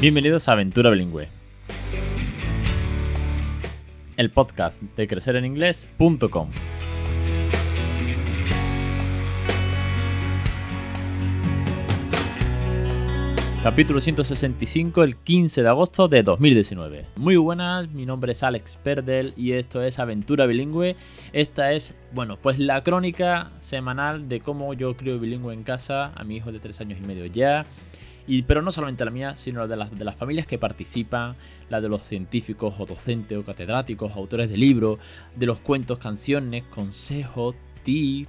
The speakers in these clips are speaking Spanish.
Bienvenidos a Aventura Bilingüe, el podcast de crecereninglés.com. Capítulo 165, el 15 de agosto de 2019. Muy buenas, mi nombre es Alex Perdel y esto es Aventura Bilingüe. Esta es, bueno, pues la crónica semanal de cómo yo crío bilingüe en casa a mi hijo de 3 años y medio ya. Y, pero no solamente la mía, sino la de las, de las familias que participan, la de los científicos o docentes o catedráticos, autores de libros, de los cuentos, canciones, consejos, tips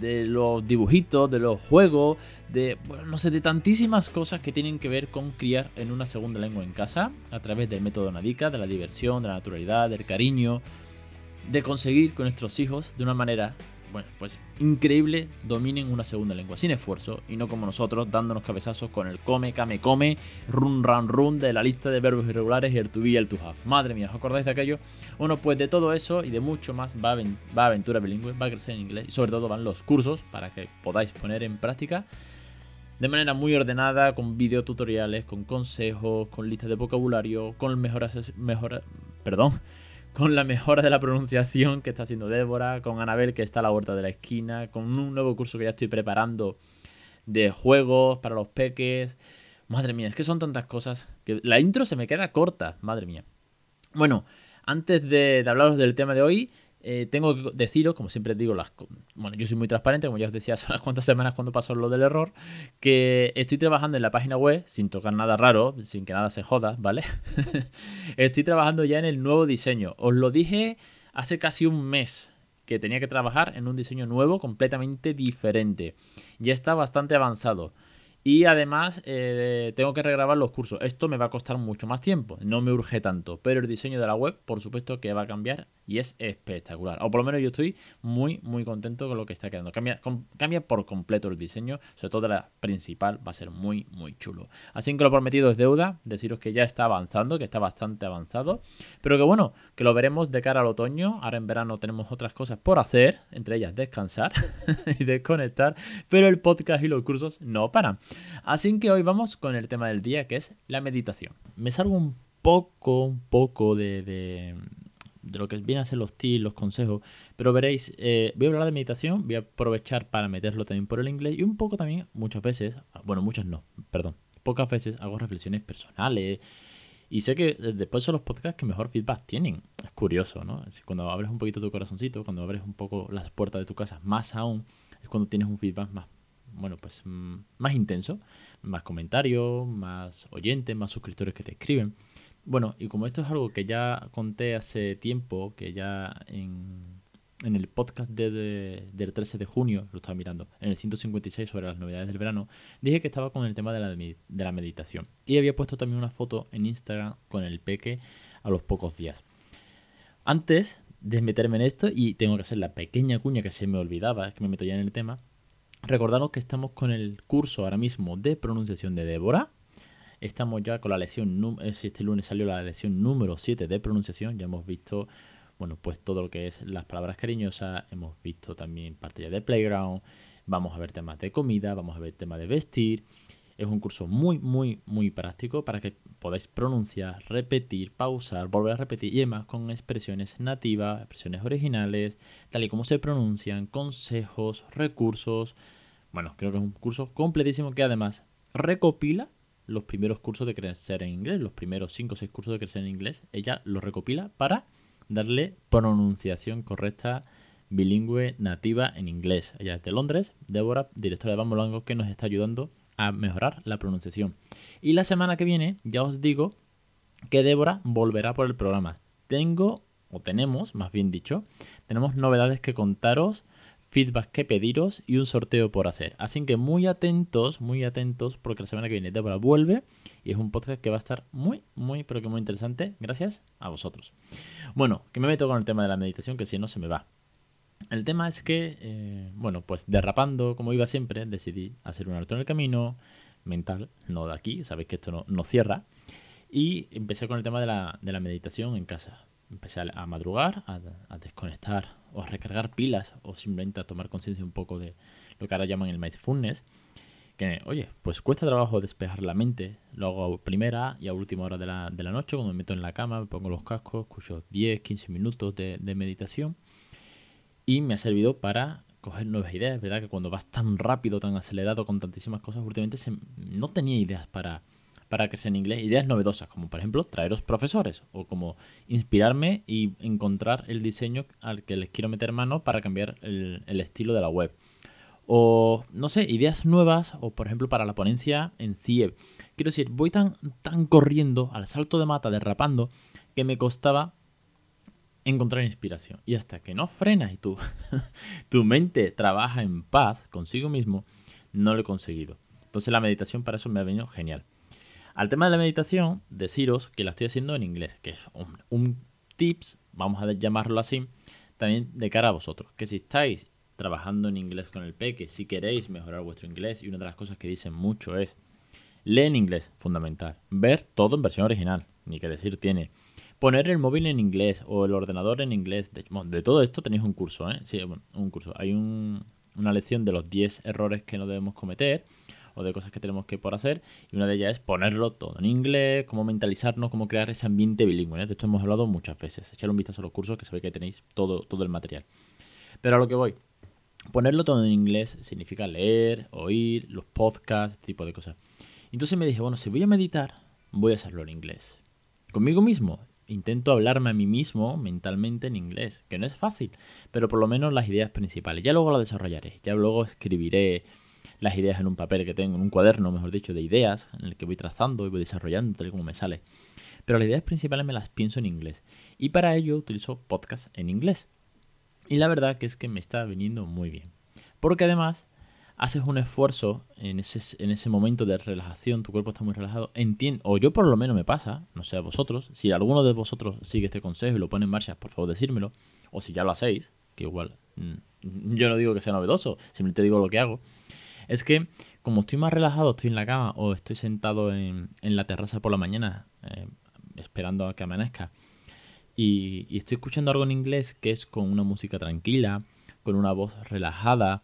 de los dibujitos, de los juegos, de, bueno, no sé, de tantísimas cosas que tienen que ver con criar en una segunda lengua en casa, a través del método Nadica, de la diversión, de la naturalidad, del cariño, de conseguir con nuestros hijos de una manera bueno, pues increíble dominen una segunda lengua sin esfuerzo y no como nosotros dándonos cabezazos con el come, came, come, run, run, run de la lista de verbos irregulares y el to be y el to have. Madre mía, ¿os acordáis de aquello? Bueno, pues de todo eso y de mucho más va, va Aventura Bilingüe, va a crecer en inglés y sobre todo van los cursos para que podáis poner en práctica de manera muy ordenada, con videotutoriales, con consejos, con listas de vocabulario, con mejoras, mejoras, perdón, con la mejora de la pronunciación que está haciendo Débora, con Anabel que está a la vuelta de la esquina, con un nuevo curso que ya estoy preparando de juegos para los peques. Madre mía, es que son tantas cosas que la intro se me queda corta, madre mía. Bueno, antes de, de hablaros del tema de hoy, eh, tengo que deciros, como siempre digo, las, bueno, yo soy muy transparente, como ya os decía hace unas cuantas semanas cuando pasó lo del error, que estoy trabajando en la página web, sin tocar nada raro, sin que nada se joda, ¿vale? estoy trabajando ya en el nuevo diseño. Os lo dije hace casi un mes que tenía que trabajar en un diseño nuevo, completamente diferente. Ya está bastante avanzado. Y además eh, tengo que regrabar los cursos. Esto me va a costar mucho más tiempo, no me urge tanto. Pero el diseño de la web, por supuesto que va a cambiar y es espectacular. O por lo menos yo estoy muy, muy contento con lo que está quedando. Cambia, cambia por completo el diseño, sobre todo la principal, va a ser muy, muy chulo. Así que lo prometido es deuda, deciros que ya está avanzando, que está bastante avanzado. Pero que bueno, que lo veremos de cara al otoño. Ahora en verano tenemos otras cosas por hacer, entre ellas descansar y desconectar. Pero el podcast y los cursos no paran. Así que hoy vamos con el tema del día, que es la meditación. Me salgo un poco, un poco de, de, lo que vienen a ser los tips, los consejos, pero veréis, eh, voy a hablar de meditación, voy a aprovechar para meterlo también por el inglés y un poco también, muchas veces, bueno, muchas no, perdón, pocas veces hago reflexiones personales. Y sé que eh, después son los podcasts que mejor feedback tienen. Es curioso, ¿no? Cuando abres un poquito tu corazoncito, cuando abres un poco las puertas de tu casa, más aún, es cuando tienes un feedback más bueno, pues mm, más intenso, más comentarios, más oyentes, más suscriptores que te escriben. Bueno, y como esto es algo que ya conté hace tiempo, que ya en, en el podcast de, del 13 de junio, lo estaba mirando, en el 156 sobre las novedades del verano, dije que estaba con el tema de la, de la meditación. Y había puesto también una foto en Instagram con el peque a los pocos días. Antes de meterme en esto, y tengo que hacer la pequeña cuña que se me olvidaba, es que me meto ya en el tema, Recordaros que estamos con el curso ahora mismo de pronunciación de Débora. Estamos ya con la lección, eh, este lunes salió la lección número 7 de pronunciación, ya hemos visto, bueno, pues todo lo que es las palabras cariñosas, hemos visto también parte ya de playground, vamos a ver temas de comida, vamos a ver temas de vestir. Es un curso muy, muy, muy práctico para que podáis pronunciar, repetir, pausar, volver a repetir y además con expresiones nativas, expresiones originales, tal y como se pronuncian, consejos, recursos, bueno, creo que es un curso completísimo que además recopila los primeros cursos de crecer en inglés, los primeros 5 o 6 cursos de crecer en inglés, ella los recopila para darle pronunciación correcta bilingüe nativa en inglés. Ella es de Londres, Débora, directora de Bambolango, que nos está ayudando a mejorar la pronunciación. Y la semana que viene ya os digo que Débora volverá por el programa. Tengo, o tenemos, más bien dicho, tenemos novedades que contaros feedback que pediros y un sorteo por hacer. Así que muy atentos, muy atentos, porque la semana que viene Débora vuelve y es un podcast que va a estar muy, muy, pero que muy interesante, gracias a vosotros. Bueno, que me meto con el tema de la meditación, que si no se me va. El tema es que, eh, bueno, pues derrapando como iba siempre, decidí hacer un alto en el camino mental, no de aquí, sabéis que esto no, no cierra, y empecé con el tema de la, de la meditación en casa empecé a, madrugar, a, desconectar o a recargar pilas o simplemente a tomar conciencia un poco de lo que ahora llaman el mindfulness, que, oye, pues cuesta trabajo despejar la mente. Lo hago a primera y a última hora de la, de la noche, cuando me meto en la cama, me pongo los cascos, escucho 10, 15 minutos de, de meditación. Y me ha servido para coger nuevas ideas. Verdad que cuando vas tan rápido, tan acelerado, con tantísimas cosas, últimamente no tenía ideas para, para crecer en inglés, ideas novedosas, como por ejemplo traeros profesores, o como inspirarme y encontrar el diseño al que les quiero meter mano para cambiar el, estilo de la web o no sé, ideas nuevas o por ejemplo para la ponencia en CIEB. Quiero decir, voy tan, tan corriendo al salto de mata, derrapando, que me costaba encontrar inspiración. Y hasta que no frenas y tu, tu mente trabaja en paz consigo mismo, no lo he conseguido. Entonces la meditación para eso me ha venido genial. Al tema de la meditación, deciros que la estoy haciendo en inglés, que es un, un tips, vamos a llamarlo así, también de cara a vosotros. Que si estáis trabajando en inglés con el peque, si queréis mejorar vuestro inglés, y una de las cosas que dicen mucho es, lee en inglés, fundamental, ver todo en versión original, ni que decir tiene, poner el móvil en inglés o el ordenador en inglés, de, todo esto tenéis un curso, ¿eh? Sí, un curso, hay una lección de los 10 errores que no debemos cometer, o de cosas que tenemos que por hacer. Y una de ellas es ponerlo todo en inglés, cómo mentalizarnos, cómo crear ese ambiente bilingüe. ¿eh? De esto hemos hablado muchas veces. Echar un vistazo a los cursos que ve que tenéis todo, todo el material. Pero a lo que voy. Ponerlo todo en inglés significa leer, oír, los podcasts, tipo de cosas. Entonces me dije, bueno, si voy a meditar, voy a hacerlo en inglés. Conmigo mismo. Intento hablarme a mí mismo mentalmente en inglés, que no es fácil, pero por lo menos las ideas principales. Ya luego lo desarrollaré, ya luego escribiré las ideas en un papel que tengo, en un cuaderno, mejor dicho, de ideas, en el que voy trazando y voy desarrollando tal como me sale. Pero las ideas principales me las pienso en inglés. Y para ello utilizo podcast en inglés. Y la verdad que es que me está viniendo muy bien. Porque además haces un esfuerzo en ese, en ese momento de relajación, tu cuerpo está muy relajado, entiendo, o yo por lo menos me pasa, no sé a vosotros, si alguno de vosotros sigue este consejo y lo pone en marcha, por favor decírmelo, o si ya lo hacéis, que igual mm, yo no digo que sea novedoso, simplemente digo lo que hago, es que como estoy más relajado, estoy en la cama o estoy sentado en, en la terraza por la mañana eh, esperando a que amanezca, y, estoy escuchando algo en inglés que es con una música tranquila, con una voz relajada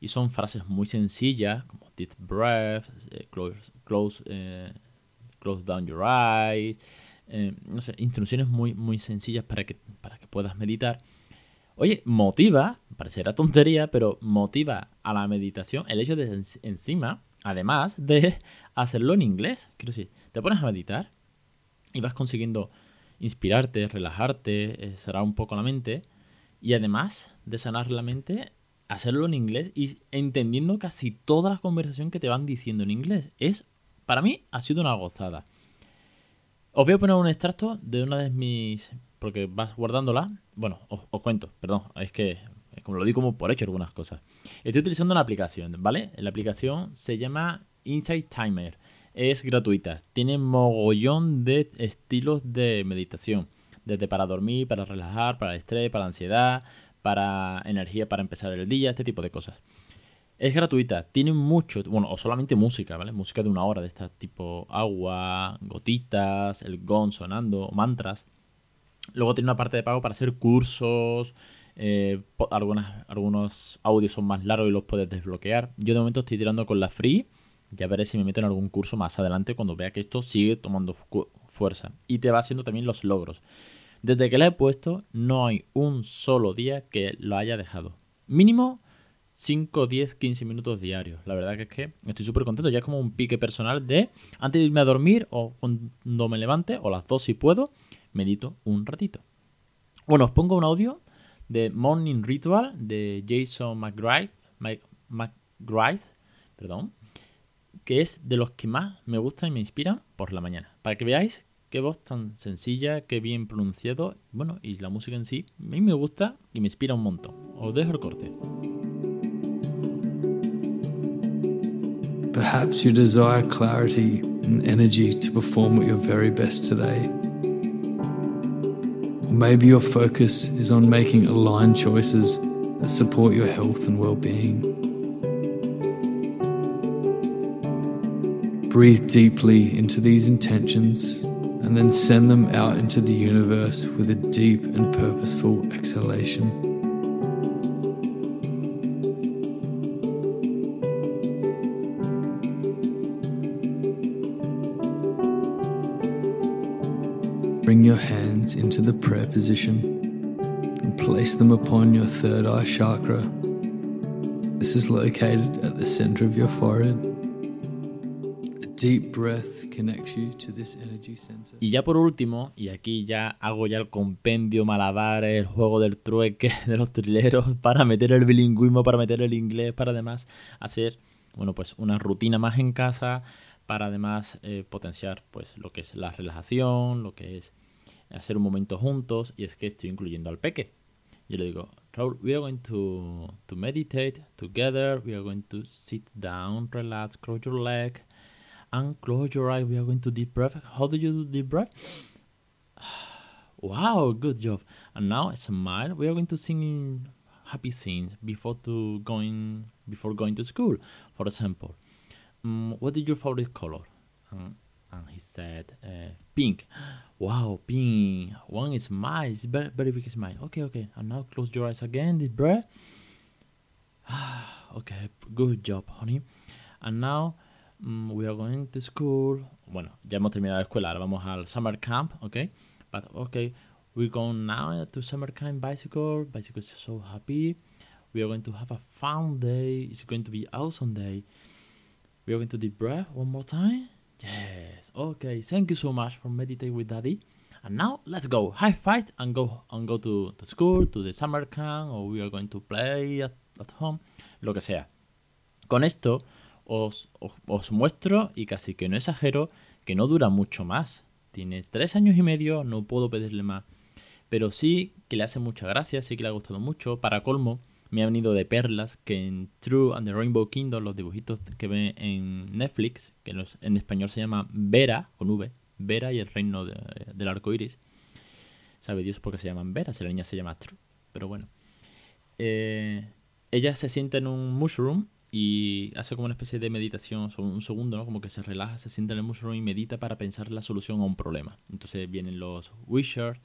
y son frases muy sencillas como deep breath, eh, close, close, eh, close, down your eyes, no sé, instrucciones muy, muy sencillas para que, para que puedas meditar. Oye, motiva, parecerá tontería, pero motiva a la meditación el hecho de encima, además de hacerlo en inglés. Quiero decir, te pones a meditar y vas consiguiendo inspirarte, relajarte, eh, un poco la mente y además de sanar la mente, hacerlo en inglés y entendiendo casi toda la conversación que te van diciendo en inglés. Es, para mí, ha sido una gozada. Os voy a poner un extracto de una de mis... porque vas guardándola. Bueno, os, cuento, perdón, es que como lo digo como por hecho algunas cosas. Estoy utilizando una aplicación, ¿vale? La aplicación se llama Insight Timer es gratuita. Tiene mogollón de estilos de meditación. Desde para dormir, para relajar, para estrés, para ansiedad, para energía para empezar el día, este tipo de cosas. Es gratuita, tiene mucho, bueno, o solamente música, ¿vale? Música de una hora de este tipo agua, gotitas, el gong sonando, mantras. Luego tiene una parte de pago para hacer cursos, eh, algunos audios son más largos y los puedes desbloquear. Yo de momento estoy tirando con la free ya veré si me meto en algún curso más adelante cuando vea que esto sigue tomando fuerza. Y te va haciendo también los logros. Desde que la he puesto, no hay un solo día que lo haya dejado. Mínimo 5, 10, 15 minutos diarios. La verdad que es que estoy súper contento. Ya es como un pique personal de antes de irme a dormir o cuando me levante, o las dos si puedo, medito un ratito. Bueno, os pongo un audio de Morning Ritual de Jason McGrath, McGrath perdón, que es de los que más me gustan y me inspiran por la mañana. Para que veáis qué voz tan sencilla, qué bien pronunciado. Bueno, y la música en sí, a mí me gusta y me inspira un montón. Os dejo el corte. Perhaps you desire clarity and energy to perform at your very best today. Maybe your focus is on making aligned choices that support your health and well being. Breathe deeply into these intentions and then send them out into the universe with a deep and purposeful exhalation. Bring your hands into the prayer position and place them upon your third eye chakra. This is located at the center of your forehead. Y ya por último, y aquí ya hago ya el compendio malabar, el juego del trueque de los trileros para meter el bilingüismo, para meter el inglés, para además hacer, bueno, pues una rutina más en casa, para además eh, potenciar pues lo que es la relajación, lo que es hacer un momento juntos, y es que estoy incluyendo al peque. Yo le digo, Raúl, we are going to, to meditate together, we are going to sit down, relax, close your leg, and close your eye, we are going to deep breath. How do you do deep breath? wow, good job. And now smile, we are going to sing happy scenes before to going before going to school. For example, mm, what is your favorite color? And, and he said, uh, pink. Wow, pink. One is smile. It's very, very big smile. Okay, okay. And now close your eyes again. Deep breath. okay, good job, honey. And now mm, we are going to school. Bueno, ya hemos terminado la escuela. Ahora vamos al summer camp, okay? But okay, we're going now to summer camp bicycle. Bicycle is so happy. We are going to have a fun day. It's going to be awesome day. We are going to deep breath one more time. Yes. Okay. Thank you so much for meditating with Daddy. And now let's go. High five and go and go to, to school, to the summer camp, or we are going to play at, at home. Lo que sea. Con esto os, os, os muestro, y casi que no exagero, que no dura mucho más. Tiene tres años y medio, no puedo pedirle más. Pero sí que le hace mucha gracia, sí que le ha gustado mucho. Para colmo, me ha venido de perlas que en True and the Rainbow Kingdom, los dibujitos que ve en Netflix, que en, español se llama Vera, con V, Vera y el reino de- del arco iris. Sabe Dios por qué se llaman Vera, si la niña se llama True. Pero bueno. Eh, ella se sienta en un mushroom y hace como una especie de meditación, un segundo, ¿no? Como que se relaja, se sienta en el mushroom y medita para pensar la solución a un problema. Entonces vienen los wishers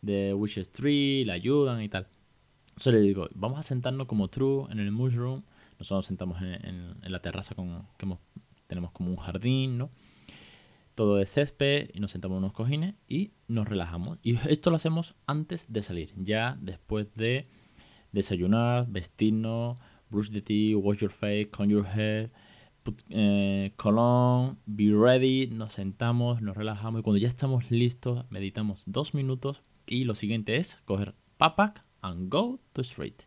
de Wishes Tree, la ayudan y tal. Entonces le digo, vamos a sentarnos como True en el mushroom. Nosotros nos sentamos en, la terraza con, que hemos- tenemos como un jardín, ¿no? Todo de césped y nos sentamos en unos cojines y nos relajamos. Y esto lo hacemos antes de salir, ya después de desayunar, vestirnos, brush the teeth, wash your face, comb your hair, put eh, cologne, be ready, nos sentamos, nos relajamos y cuando ya estamos listos meditamos dos minutos y lo siguiente es coger papak and go to street.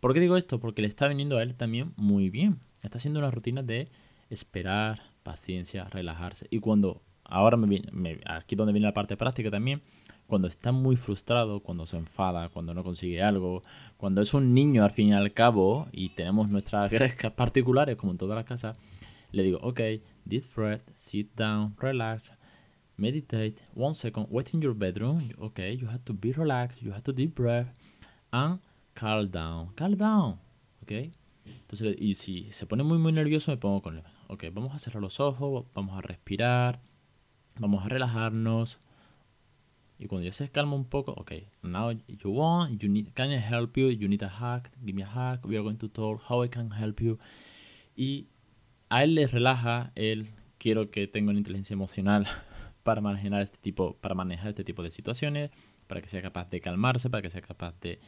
¿Por qué digo esto? Porque le está viniendo a él también muy bien. Está haciendo una rutina de esperar, paciencia, relajarse. Y cuando, ahora me viene, aquí donde viene la parte práctica también, cuando está muy frustrado, cuando se enfada, cuando no consigue algo, cuando es un niño al fin y al cabo y tenemos nuestras grescas particulares como en toda la casa, le digo, ok, deep breath, sit down, relax, meditate, one second, wait in your bedroom, ok, you have to be relaxed, you have to deep breath, and calm down, calm down, ok. Entonces, y si se pone muy muy nervioso me pongo con ok, vamos a cerrar los ojos, vamos a respirar, vamos a relajarnos, y cuando ya se calma un poco, ok, now you want, you need, can I help you? You need a hug, give me a hug, we are going to talk, how I can help you. Y a él le relaja, él quiero que tenga una inteligencia emocional para manejar este tipo, para manejar este tipo de situaciones, para que sea capaz de calmarse, para que sea capaz de,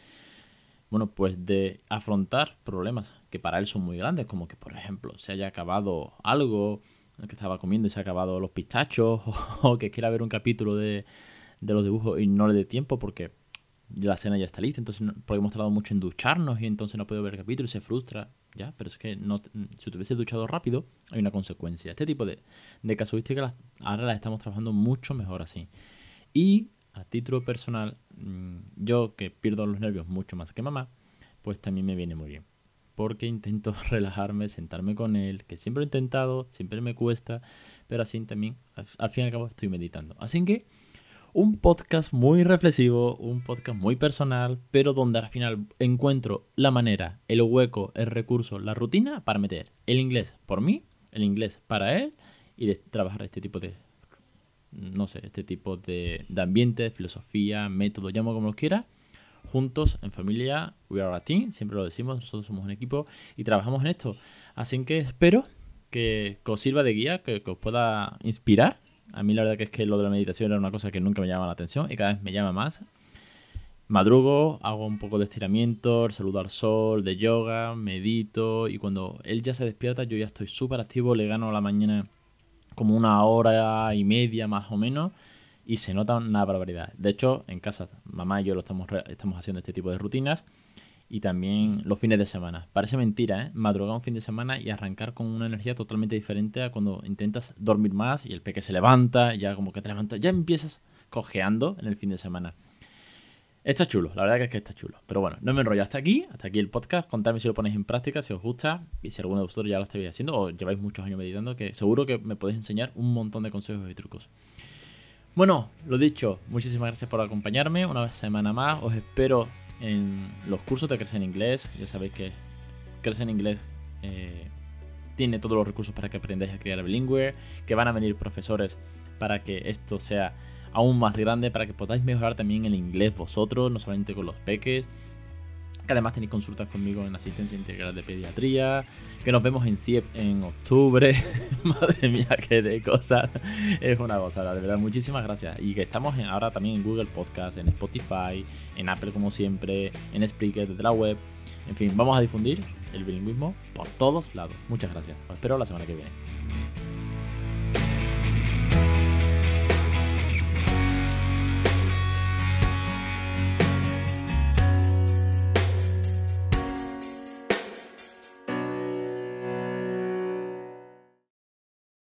bueno, pues de afrontar problemas que para él son muy grandes, como que por ejemplo se haya acabado algo que estaba comiendo y se ha acabado los pistachos, o que quiera ver un capítulo de, de los dibujos y no le dé tiempo porque la cena ya está lista, entonces porque hemos tardado mucho en ducharnos y entonces no puedo ver el capítulo y se frustra, ya, pero es que no, si te hubiese duchado rápido hay una consecuencia. Este tipo de, de casuísticas ahora las estamos trabajando mucho mejor así. Y a título personal, mm, yo que pierdo los nervios mucho más que mamá, pues también me viene muy bien. Porque intento relajarme, sentarme con él, que siempre he intentado, siempre me cuesta, pero así también, al, fin y al cabo, estoy meditando. Así que un podcast muy reflexivo, un podcast muy personal, pero donde al final encuentro la manera, el hueco, el recurso, la rutina para meter el inglés por mí, el inglés para él y de trabajar este tipo de, no sé, este tipo de, de ambiente, filosofía, método, llamo como lo quiera, juntos en familia, we are a team, siempre lo decimos, nosotros somos un equipo y trabajamos en esto. Así que espero que, os sirva de guía, que, que os pueda inspirar A mí la verdad que es que lo de la meditación era una cosa que nunca me llamaba la atención y cada vez me llama más. Madrugo, hago un poco de estiramiento, saludo al sol, de yoga, medito y cuando él ya se despierta yo ya estoy súper activo, le gano la mañana como una hora y media más o menos y se nota una barbaridad. De hecho, en casa, mamá y yo lo estamos, estamos haciendo este tipo de rutinas y también los fines de semana. Parece mentira, ¿eh? Madrugar un fin de semana y arrancar con una energía totalmente diferente a cuando intentas dormir más y el peque se levanta, ya como que te levantas, ya empiezas cojeando en el fin de semana. Está chulo, la verdad que es que está chulo. Pero bueno, no me enrollo hasta aquí, hasta aquí el podcast. Contadme si lo ponéis en práctica, si os gusta y si alguno de vosotros ya lo estáis haciendo o lleváis muchos años meditando, que seguro que me podéis enseñar un montón de consejos y trucos. Bueno, lo dicho, muchísimas gracias por acompañarme una semana más. Os espero en los cursos de Crecer en Inglés. Ya sabéis que Crecer en Inglés eh, tiene todos los recursos para que aprendáis a crear bilingüe, que van a venir profesores para que esto sea aún más grande, para que podáis mejorar también el inglés vosotros, no solamente con los peques que además tenéis consultas conmigo en asistencia integral de pediatría, que nos vemos en CIEP en octubre. Madre mía, qué de cosas. Es una gozada, de verdad. Muchísimas gracias. Y que estamos ahora también en Google Podcast, en Spotify, en Apple como siempre, en Spreaker desde la web. En fin, vamos a difundir el bilingüismo por todos lados. Muchas gracias. Os espero la semana que viene.